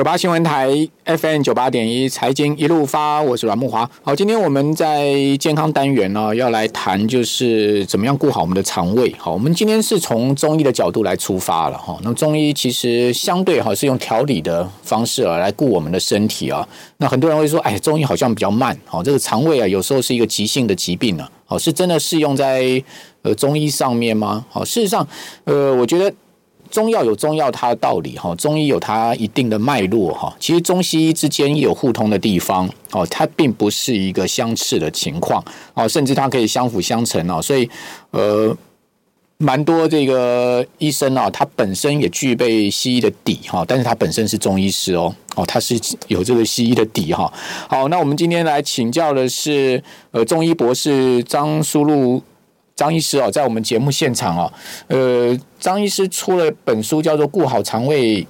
九八新闻台 FM 九八点一财经一路发，我是阮慕华。好，今天我们在健康单元呢，要来谈就是怎么样顾好我们的肠胃。好，我们今天是从中医的角度来出发了哈。那中医其实相对哈是用调理的方式啊来顾我们的身体啊。那很多人会说，哎，中医好像比较慢。好，这个肠胃啊有时候是一个急性的疾病呢。好，是真的适用在呃中医上面吗？好，事实上，呃，我觉得。中药有中药它的道理哈，中医有它一定的脉络哈。其实中西医之间也有互通的地方哦，它并不是一个相斥的情况哦，甚至它可以相辅相成哦。所以呃，蛮多这个医生啊，他本身也具备西医的底哈，但是他本身是中医师哦哦，他是有这个西医的底哈。好，那我们今天来请教的是呃中医博士张书禄。张医师哦，在我们节目现场哦，呃，张医师出了本书，叫做《顾好肠胃，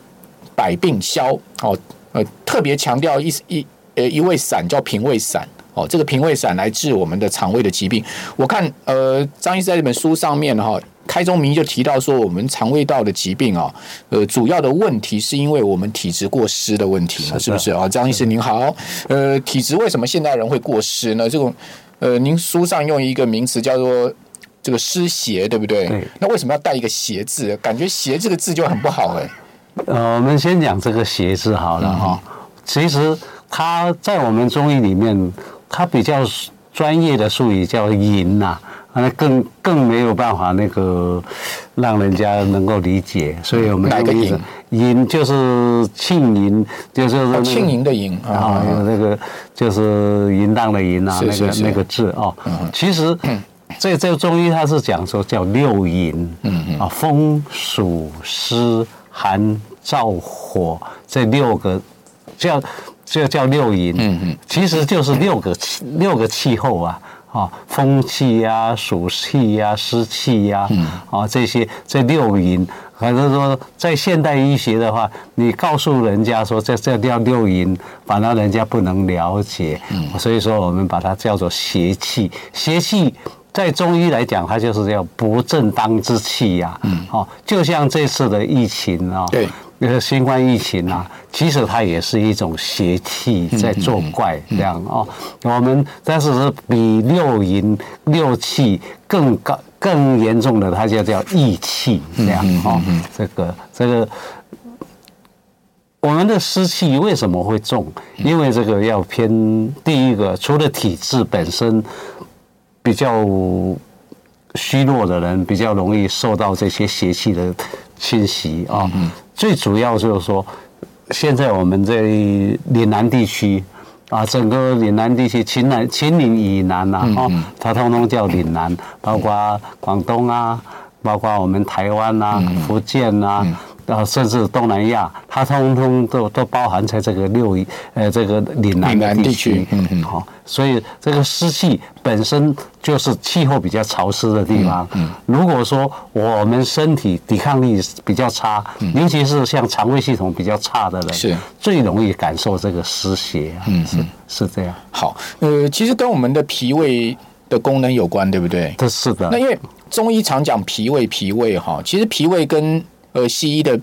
百病消》哦，呃，特别强调一一呃一味散叫平胃散哦，这个平胃散来治我们的肠胃的疾病。我看呃，张医师在这本书上面哈，开宗明义就提到说，我们肠胃道的疾病啊，呃，主要的问题是因为我们体质过湿的问题，是不是啊？张医师您好，呃，体质为什么现代人会过湿呢？这种呃，您书上用一个名词叫做。这个湿邪对不对？对。那为什么要带一个邪字？感觉邪这个字就很不好哎。呃，我们先讲这个邪字好了哈。嗯、其实它在我们中医里面，它比较专业的术语叫淫呐，那更更没有办法那个让人家能够理解，所以我们来个淫，淫就是庆淫，就是庆淫的淫啊，那个就是淫荡的淫啊，那个那个字哦。其实。这这个中医它是讲说叫六淫，嗯嗯。啊，风暑湿寒燥火这六个叫这叫六淫，嗯嗯，其实就是六个气六个气候啊，啊，风气呀、暑气呀、湿气呀，嗯。啊，这些这六淫，反正说在现代医学的话，你告诉人家说这这叫六淫，反而人家不能了解，嗯，所以说我们把它叫做邪气，邪气。在中医来讲，它就是叫不正当之气呀。嗯，哦，就像这次的疫情啊，对，那个新冠疫情啊，其实它也是一种邪气在作怪这样哦。我们但是是比六淫六气更高、更严重的，它就叫异气这样哦。这个这个，我们的湿气为什么会重？因为这个要偏第一个，除了体质本身。比较虚弱的人比较容易受到这些邪气的侵袭啊。最主要就是说，现在我们在岭南地区啊，整个岭南地区，秦南、秦岭以南呐，哦，它通通叫岭南，包括广东啊，包括我们台湾啊、福建啊。啊，甚至东南亚，它通通都都包含在这个六呃这个岭南的地区，嗯嗯，好，所以这个湿气本身就是气候比较潮湿的地方。嗯，如果说我们身体抵抗力比较差，尤其是像肠胃系统比较差的人，是最容易感受这个湿邪。嗯，是是这样。好，呃，其实跟我们的脾胃的功能有关，对不对？这是的。那因为中医常讲脾胃，脾胃哈，其实脾胃跟呃，西医的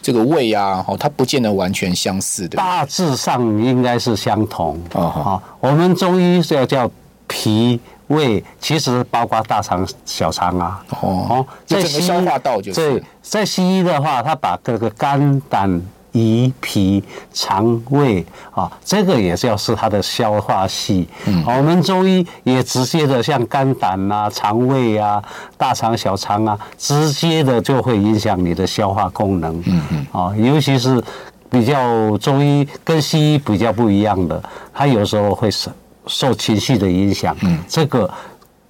这个胃啊，哦，它不见得完全相似的，大致上应该是相同。啊哈，我们中医是要叫脾胃，其实包括大肠、小肠啊。哦，在西医消化道就是。在西医的话，它把各个肝胆。胰脾肠胃啊，这个也是要是它的消化系。嗯，我们中医也直接的，像肝胆啊、肠胃啊、大肠、小肠啊，直接的就会影响你的消化功能。嗯嗯，啊，尤其是比较中医跟西医比较不一样的，它有时候会受受情绪的影响。嗯，这个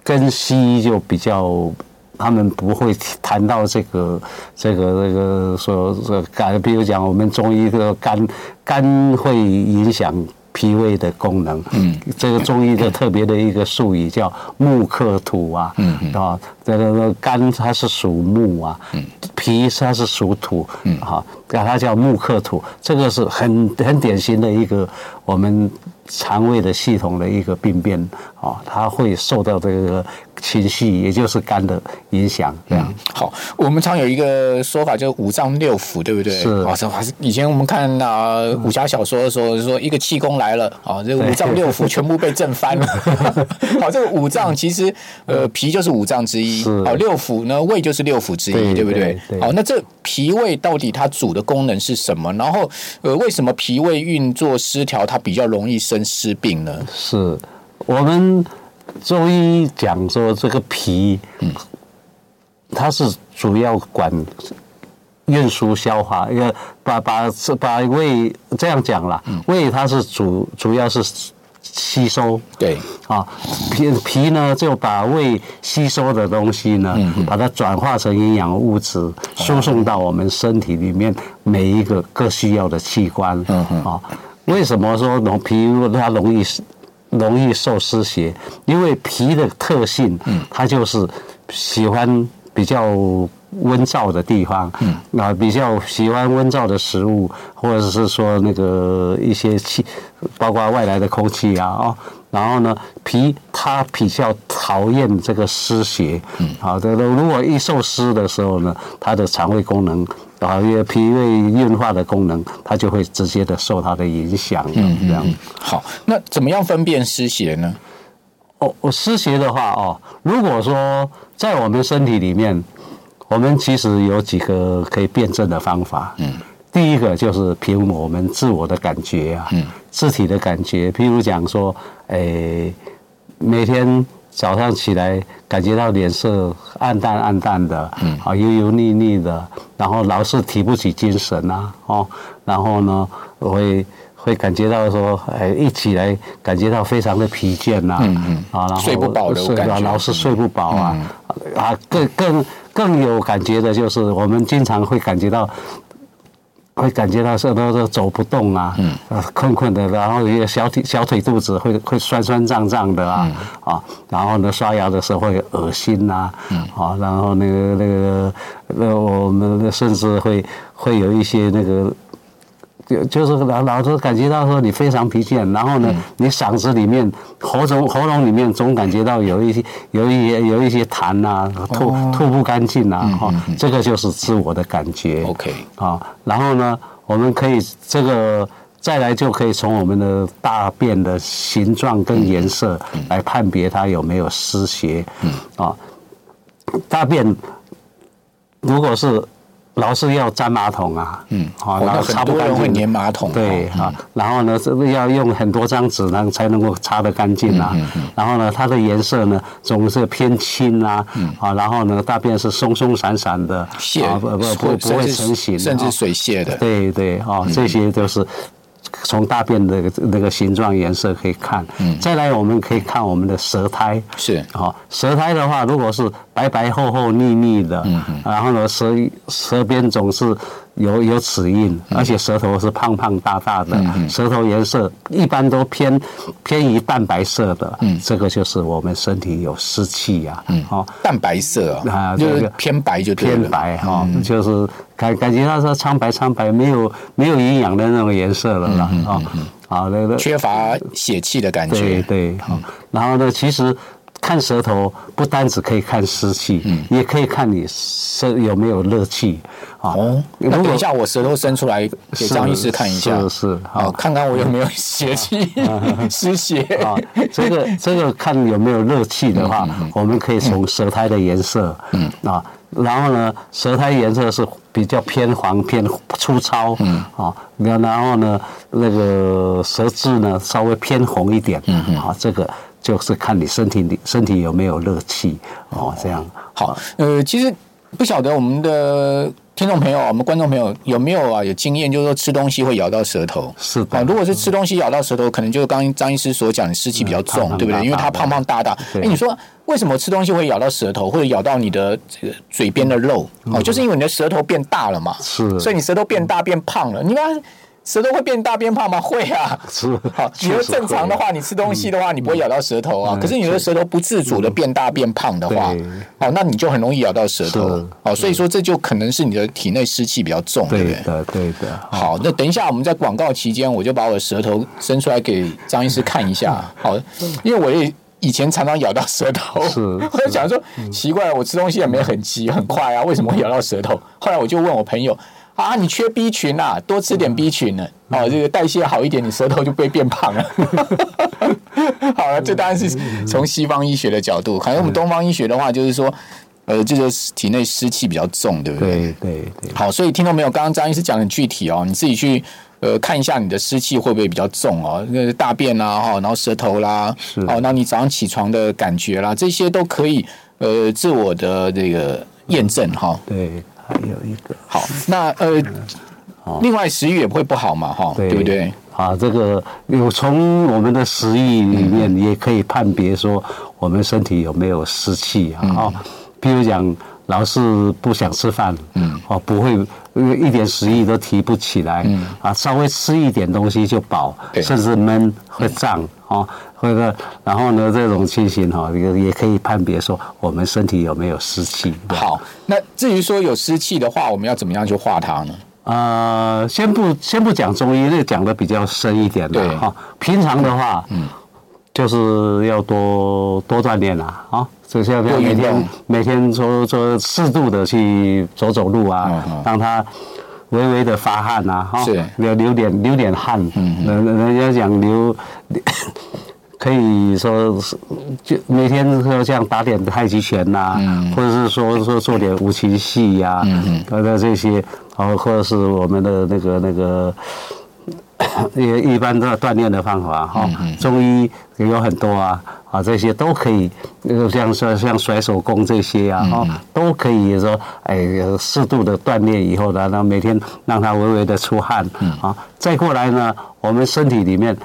跟西医就比较。他们不会谈到这个、这个、这个说这肝，比如讲我们中医的肝，肝会影响脾胃的功能。嗯，这个中医的特别的一个术语叫木克土啊。嗯嗯。啊，这个肝它是属木啊。嗯。脾它是属土。嗯。哈，它叫木克土，这个是很很典型的一个我们肠胃的系统的一个病变。啊，它会受到这个。情绪，也就是肝的影响。这样、嗯、好，我们常有一个说法，就是五脏六腑，对不对？是啊，这还是以前我们看啊武侠小说的时候，说一个气功来了啊，这五脏六腑全部被震翻了。好，这个五脏其实呃脾就是五脏之一，好六腑呢胃就是六腑之一，对，对不对，对，对？好，那这脾胃到底它主的功能是什么？然后呃为什么脾胃运作失调，它比较容易生湿病呢？是我们。中医讲说，这个脾，它是主要管运输消化，要把把把胃这样讲了，胃它是主主要是吸收，对。啊，脾脾呢就把胃吸收的东西呢，把它转化成营养物质，输送到我们身体里面每一个各需要的器官，嗯啊，为什么说容脾它容易？容易受湿邪，因为脾的特性，它就是喜欢比较温燥的地方，嗯，啊，比较喜欢温燥的食物，或者是说那个一些气，包括外来的空气啊，哦，然后呢，脾它比较讨厌这个湿邪，嗯，好的，如果一受湿的时候呢，它的肠胃功能。啊，因为脾胃运化的功能，它就会直接的受它的影响。嗯，这样。好，那怎么样分辨湿邪呢？哦，我湿邪的话，哦，如果说在我们身体里面，我们其实有几个可以辨证的方法。嗯，第一个就是凭我们自我的感觉啊，嗯，肢体的感觉，譬如讲说，诶，每天。早上起来感觉到脸色暗淡暗淡的，嗯，啊油油腻腻的，然后老是提不起精神呐，哦，然后呢我会会感觉到说，哎，一起来感觉到非常的疲倦呐，嗯嗯，啊，然后睡不饱的感觉，老是睡不饱啊，啊，更更更有感觉的就是我们经常会感觉到。会感觉到是都是走不动啊，嗯，困困的，然后一个小腿小腿肚子会会酸酸胀胀的啊，啊，然后呢刷牙的时候会恶心呐，嗯，啊，然后那个那个那我们甚至会会有一些那个。就就是老老是感觉到说你非常疲倦，然后呢，你嗓子里面、喉咙喉咙里面总感觉到有一些、有一些、有一些痰呐，吐吐不干净呐，哈，这个就是自我的感觉。OK，啊，然后呢，我们可以这个再来就可以从我们的大便的形状跟颜色来判别它有没有湿邪。嗯，啊，大便如果是。老是要粘马桶啊，嗯，好，然后擦不干净，会粘马桶，对啊，然后呢，这个要用很多张纸，然后才能够擦得干净啊。嗯然后呢，它的颜色呢总是偏青啊，啊，然后呢，大便是松松散散的，啊，不不不不会成型，甚至水泄的，对对啊，这些都是。从大便的那个形状、颜色可以看，嗯，再来我们可以看我们的舌苔，是，好，舌苔的话，如果是白白厚厚腻腻的，嗯，然后呢，舌舌边总是。有有齿印，而且舌头是胖胖大大的，嗯、舌头颜色一般都偏偏于淡白色的，嗯，这个就是我们身体有湿气呀，嗯，哦，淡白色啊，就是偏白就偏白哈，就是感感觉到说苍白苍白，没有没有营养的那种颜色了啦，啊，好那个缺乏血气的感觉，对对，好，然后呢，其实。看舌头不单只可以看湿气，嗯，也可以看你舌有没有热气啊。哦，那等一下我舌头伸出来给张医师看一下，是是，好，看看我有没有邪气 湿邪啊。这个这个看有没有热气的话，我们可以从舌苔的颜色，嗯。啊，然后呢，舌苔颜色是比较偏黄偏粗糙，嗯。啊，然后呢，那个舌质呢稍微偏红一点，嗯。啊，这个。就是看你身体里身体有没有热气哦，这样好。呃，其实不晓得我们的听众朋友、我们观众朋友有没有啊有经验，就是说吃东西会咬到舌头。是的，如果是吃东西咬到舌头，可能就是刚刚张医师所讲的湿气比较重，对不对？因为它胖胖大大。哎，你说为什么吃东西会咬到舌头，或者咬到你的这个嘴边的肉？哦，就是因为你的舌头变大了嘛。是。所以你舌头变大变胖了，你看。舌头会变大变胖吗？会啊，是。好，你说正常的话，你吃东西的话，你不会咬到舌头啊。可是你的舌头不自主的变大变胖的话，哦，那你就很容易咬到舌头。哦，所以说这就可能是你的体内湿气比较重，对不对？对的，对的。好，那等一下我们在广告期间，我就把我的舌头伸出来给张医师看一下。好，因为我也。以前常常咬到舌头，我就想说奇怪，我吃东西也没很急很快啊，为什么会咬到舌头？后来我就问我朋友啊，你缺 B 群啊，多吃点 B 群呢，哦，这个代谢好一点，你舌头就不会变胖了。好了，这当然是从西方医学的角度，可能我们东方医学的话，就是说。呃，这个体内湿气比较重，对不对？对对对。好，所以听到没有？刚刚张医师讲的很具体哦，你自己去呃看一下你的湿气会不会比较重哦？那个大便啦，哈，然后舌头啦，是哦，那你早上起床的感觉啦，这些都可以呃自我的这个验证哈。对，还有一个。好，那呃，另外食欲也不会不好嘛，哈，对。不对？啊，这个有从我们的食欲里面也可以判别说我们身体有没有湿气啊。比如讲，老是不想吃饭，嗯，哦，不会，一点食欲都提不起来，嗯，啊，稍微吃一点东西就饱，甚至闷会胀，哦，或者然后呢，这种情形哈，也也可以判别说我们身体有没有湿气。好，那至于说有湿气的话，我们要怎么样去化它呢？呃，先不先不讲中医，那讲的比较深一点的哈。平常的话，嗯，就是要多多锻炼啦，啊。就是要每天每天说说适度的去走走路啊，让它微微的发汗呐，哈，流流点流点汗，人人家讲流，可以说是就每天说像打点太极拳呐，或者是说说做点五禽戏呀，等等这些，然后或者是我们的那个那个。也 一般的锻炼的方法哈，中医也有很多啊，啊这些都可以，像说像甩手功这些啊，哈都可以说，哎，适度的锻炼以后呢，那每天让它微微的出汗，啊，再过来呢，我们身体里面。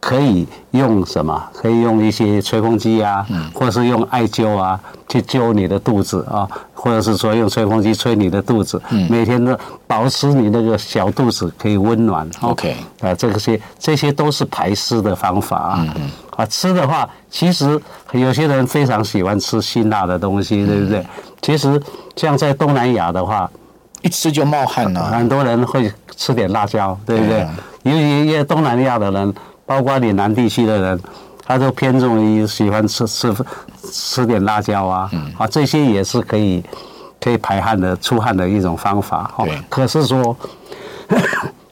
可以用什么？可以用一些吹风机啊，或者是用艾灸啊，去灸你的肚子啊，或者是说用吹风机吹你的肚子，每天都保持你那个小肚子可以温暖。OK，啊，这些这些都是排湿的方法啊。啊，吃的话，其实有些人非常喜欢吃辛辣的东西，对不对？其实像在东南亚的话，一吃就冒汗了，很多人会吃点辣椒，对不对？因为因为东南亚的人。包括岭南地区的人，他都偏重于喜欢吃吃吃点辣椒啊，啊，这些也是可以可以排汗的出汗的一种方法哈。可是说。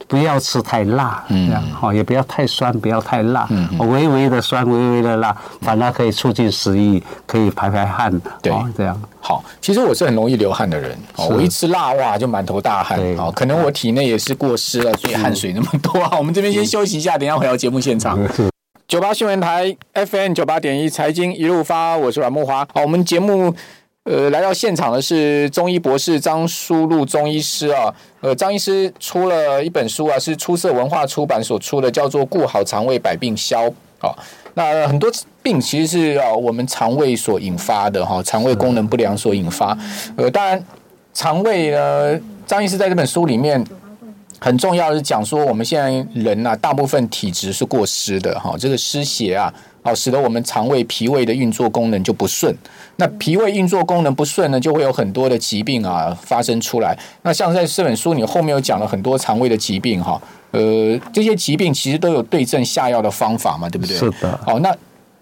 不要吃太辣，这样好，也不要太酸，不要太辣，微微的酸，微微的辣，反而可以促进食欲，可以排排汗，对，这样好。其实我是很容易流汗的人，我一吃辣哇就满头大汗，哦，可能我体内也是过湿了，所以汗水那么多啊。我们这边先休息一下，等一下回到节目现场。九八新闻台 FM 九八点一财经一路发，我是阮慕华。好，我们节目。呃，来到现场的是中医博士张书禄中医师啊。呃，张医师出了一本书啊，是出色文化出版所出的，叫做《顾好肠胃，百病消》。啊，那很多病其实是啊，我们肠胃所引发的哈，肠胃功能不良所引发。呃，当然，肠胃呢，张医师在这本书里面很重要是讲说，我们现在人呐，大部分体质是过湿的哈，这个湿邪啊。好，使得我们肠胃、脾胃的运作功能就不顺。那脾胃运作功能不顺呢，就会有很多的疾病啊发生出来。那像在这本书，你后面有讲了很多肠胃的疾病哈。呃，这些疾病其实都有对症下药的方法嘛，对不对？是的。好，那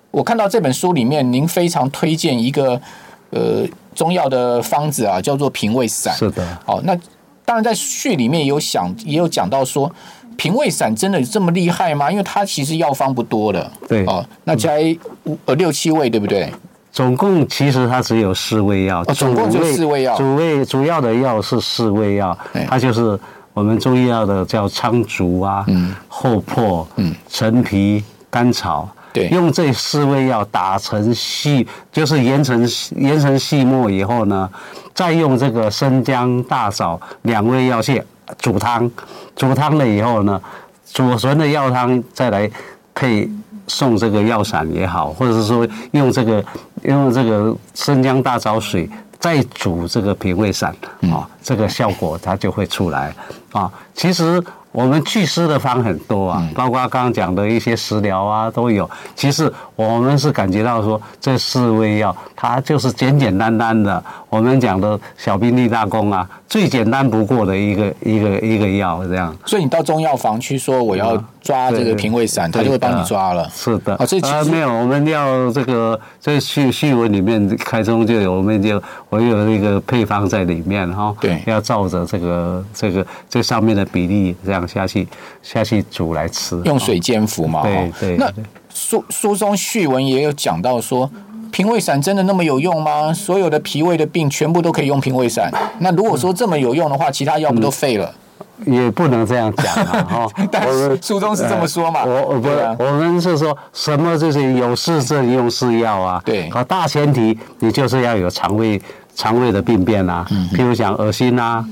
我看到这本书里面，您非常推荐一个呃中药的方子啊，叫做平胃散。是的。好，那当然在序里面也有想，也有讲到说。平胃散真的有这么厉害吗？因为它其实药方不多的，对。哦，那加五呃六七味，对不对？总共其实它只有四味药，哦，总共就四味药，主味主要的药是四味药，它就是我们中医药的叫苍术啊，嗯，厚朴，嗯，陈皮、甘草，对，用这四味药打成细，就是研成研成细末以后呢，再用这个生姜、大枣两味药去。煮汤，煮汤了以后呢，煮熟的药汤再来配送这个药散也好，或者是说用这个用这个生姜大枣水再煮这个平胃散啊，这个效果它就会出来啊。其实我们祛湿的方很多啊，包括刚刚讲的一些食疗啊都有。其实我们是感觉到说这四味药它就是简简单单的。我们讲的小兵立大功啊，最简单不过的一个一个一个药这样。所以你到中药房去说我要抓这个平胃散，他就会帮你抓了。是的。啊，这其实没有，我们要这个在序序文里面开中就有，我们就我有一个配方在里面哈。对。要照着这个这个这上面的比例这样下去下去煮来吃。用水煎服嘛。对对。那书书中序文也有讲到说。平胃散真的那么有用吗？所有的脾胃的病全部都可以用平胃散？那如果说这么有用的话，其他药不都废了？也不能这样讲啊！哈，但是书中是这么说嘛？我我不，我们是说什么就是有事症用是药啊？对，好，大前提你就是要有肠胃肠胃的病变啊，譬如讲恶心啊、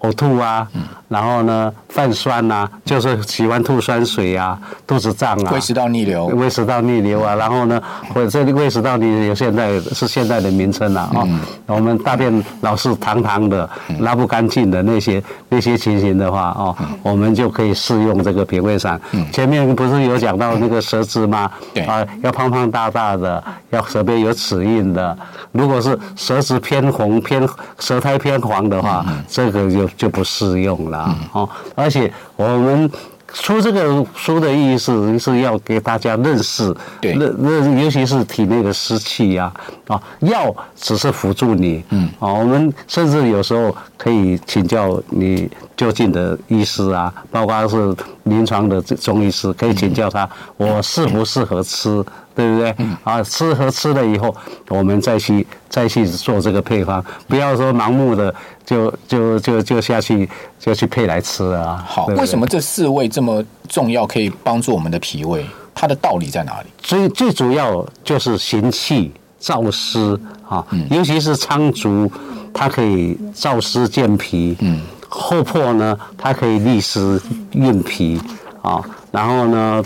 呕吐啊。然后呢，泛酸呐、啊，就是喜欢吐酸水啊，肚子胀啊，胃食道逆流，胃食道逆流啊。然后呢，或者胃食道逆流现在是现在的名称了啊。嗯、我们大便老是溏溏的，拉不干净的那些那些情形的话哦，我们就可以试用这个平胃散。前面不是有讲到那个舌质吗？啊，要胖胖大大的，要舌边有齿印的。如果是舌质偏红、偏舌苔偏黄的话，这个就就不适用了。啊，哦，而且我们出这个书的意义是是要给大家认识，对，认认，尤其是体内的湿气呀，啊，药只是辅助你，嗯，啊，我们甚至有时候可以请教你就近的医师啊，包括是临床的中医师，可以请教他，我适不适合吃。对不对？啊，吃和吃了以后，我们再去再去做这个配方，不要说盲目的就就就就下去就去配来吃啊。好，为什么这四味这么重要，可以帮助我们的脾胃？它的道理在哪里？最最主要就是行气燥湿啊，尤其是苍术，它可以燥湿健脾。嗯，厚朴呢，它可以利湿润脾啊，然后呢。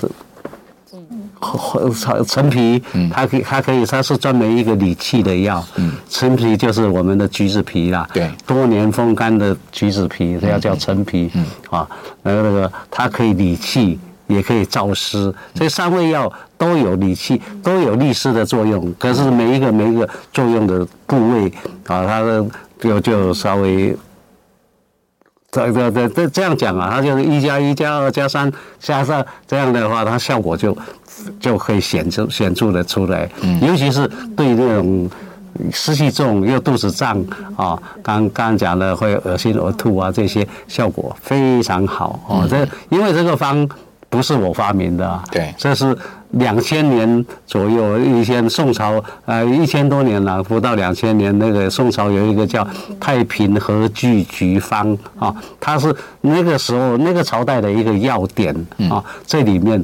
陈陈皮，它可以，它可以，它是专门一个理气的药。陈皮就是我们的橘子皮啦。对，多年风干的橘子皮，它要叫陈皮。嗯，啊，那个那个，它可以理气，也可以燥湿。这三味药都有理气，都有利湿的作用。可是每一个每一个作用的部位啊，它的就就稍微。这这这这这样讲啊，它就是一加一加二加三加上这样的话，它效果就就可以显著显著的出来。嗯，尤其是对这种湿气重又肚子胀啊，刚刚讲的会恶心呕吐啊，这些效果非常好哦。这因为这个方不是我发明的，对，这是。两千年左右，以前宋朝，呃，一千多年了，不到两千年，那个宋朝有一个叫《太平和聚局方》啊，它是那个时候那个朝代的一个要点啊，这里面。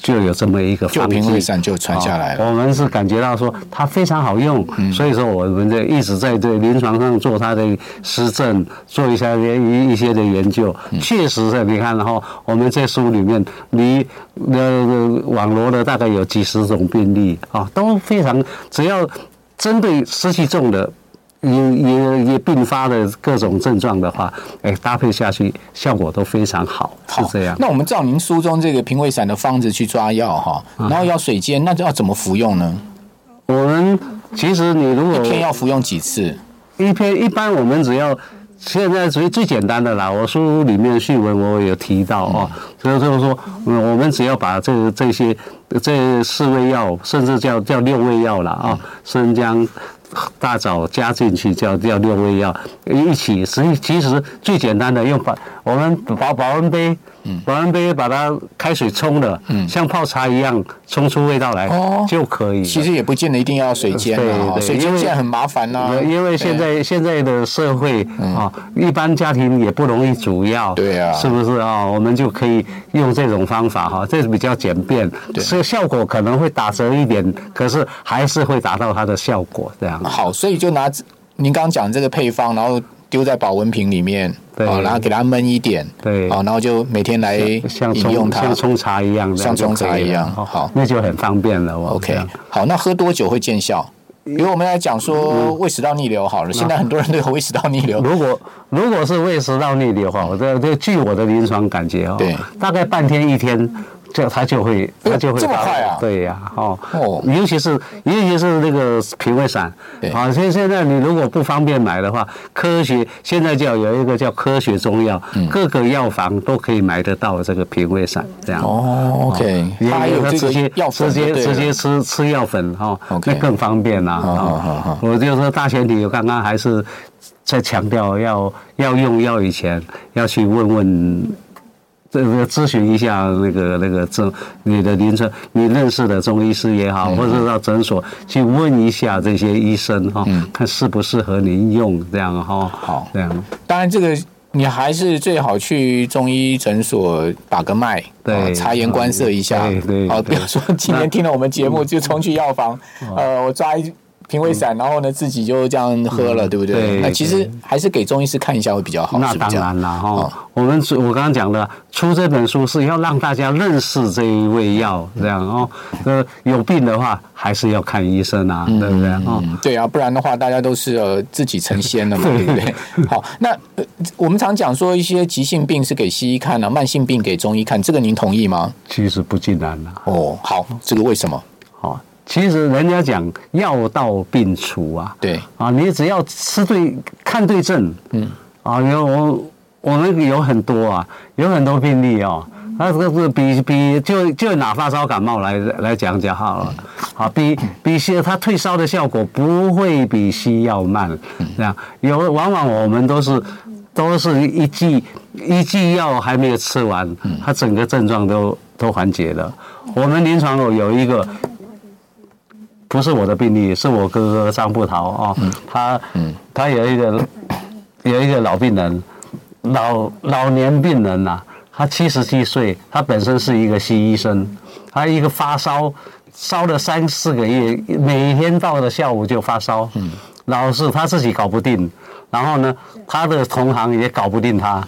就有这么一个方剂，就传下来了。我们是感觉到说它非常好用，所以说我们就一直在这临床上做它的实证，做一下一一些的研究。确实是，你看，然后我们在书里面，你呃网罗了大概有几十种病例啊，都非常，只要针对湿气重的。也也也并发的各种症状的话，哎，搭配下去效果都非常好，好是这样。那我们照您书中这个平胃散的方子去抓药哈，然后要水煎，那就要怎么服用呢？我们其实你如果一天要服用几次？一天一般我们只要现在属于最简单的啦。我书里面序文我有提到哦，所以就是说，嗯，我们只要把这这些这四味药，甚至叫叫六味药了啊，生姜。大枣加进去叫叫六味药一起，实际其实最简单的用保我们保保温杯。保温杯把它开水冲了，嗯像泡茶一样冲出味道来就可以。其实也不见得一定要水煎，对对，水煎现在很麻烦呐。因为现在现在的社会啊，一般家庭也不容易煮药，对啊，是不是啊？我们就可以用这种方法哈，这是比较简便，所以效果可能会打折一点，可是还是会达到它的效果这样。好，所以就拿您刚刚讲这个配方，然后丢在保温瓶里面。对，然后给它焖一点，对，然后就每天来饮用它，像冲茶一样，像冲茶一样，好，那就很方便了。OK，好，那喝多久会见效？比如我们来讲说胃食道逆流好了，现在很多人都有胃食道逆流。如果如果是胃食道逆流的话，我这这据我的临床感觉哦，对，大概半天一天这他就会，他就会这么快啊？对呀，哦，尤其是尤其是那个脾胃散，啊，现现在你如果不方便买的话，科学现在叫有一个叫科学中药，各个药房都可以买得到这个脾胃散，这样。哦，OK，还有直接直接直接吃吃药粉哈，那更方便啦。啊，我就说大前提，我刚刚还是在强调要要用药以前要去问问。这个咨询一下那个那个中你的临床你认识的中医师也好，或者到诊所去问一下这些医生哈，看适不适合您用这样哈。好，这样。当然，这个你还是最好去中医诊所把个脉，对，察言观色一下。对对。好，比如说今天听了我们节目就冲去药房，呃，我抓一。平胃散，然后呢，自己就这样喝了，对不对？那其实还是给中医师看一下会比较好。那当然了哈。我们我刚刚讲的出这本书是要让大家认识这一味药，这样哦。呃，有病的话还是要看医生啊，对不对？哦，对啊，不然的话大家都是呃自己成仙了嘛，对不对？好，那我们常讲说一些急性病是给西医看的，慢性病给中医看，这个您同意吗？其实不尽然了。哦，好，这个为什么？好。其实人家讲药到病除啊，对。啊，你只要吃对、看对症，嗯，啊，有我我们有很多啊，有很多病例哦，那这个比比就就拿发烧感冒来来讲讲好了，啊，比比西它退烧的效果不会比西药慢，这样有往往我们都是都是一剂一剂药还没有吃完，它整个症状都都缓解了。我们临床有有一个。不是我的病例，是我哥哥张步桃啊，他他有一个有一个老病人，老老年病人呐，他七十七岁，他本身是一个西医生，他一个发烧烧了三四个月，每天到了下午就发烧，老是他自己搞不定，然后呢，他的同行也搞不定他，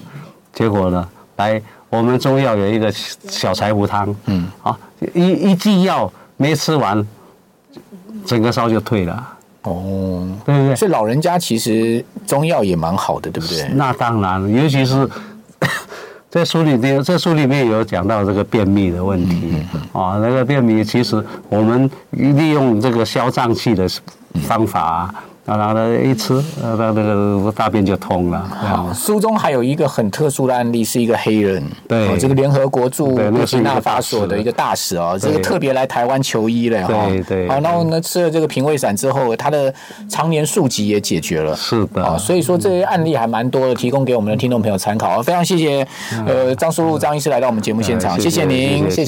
结果呢，来我们中药有一个小柴胡汤，嗯，啊一一剂药没吃完。整个烧就退了哦，对不对？所以老人家其实中药也蛮好的，对不对？那当然，尤其是 在书里面，在书里面有讲到这个便秘的问题啊。那个便秘，其实我们利用这个消胀气的方法。然后呢，一吃，呃，那那个大便就通了。好，书中还有一个很特殊的案例，是一个黑人，对，这个联合国驻布基纳法索的一个大使哦，这个特别来台湾求医了哈。对对。好，然后呢，吃了这个平胃散之后，他的常年宿疾也解决了。是的。啊所以说这些案例还蛮多的，提供给我们的听众朋友参考。非常谢谢，呃，张叔禄张医师来到我们节目现场，谢谢您，谢谢。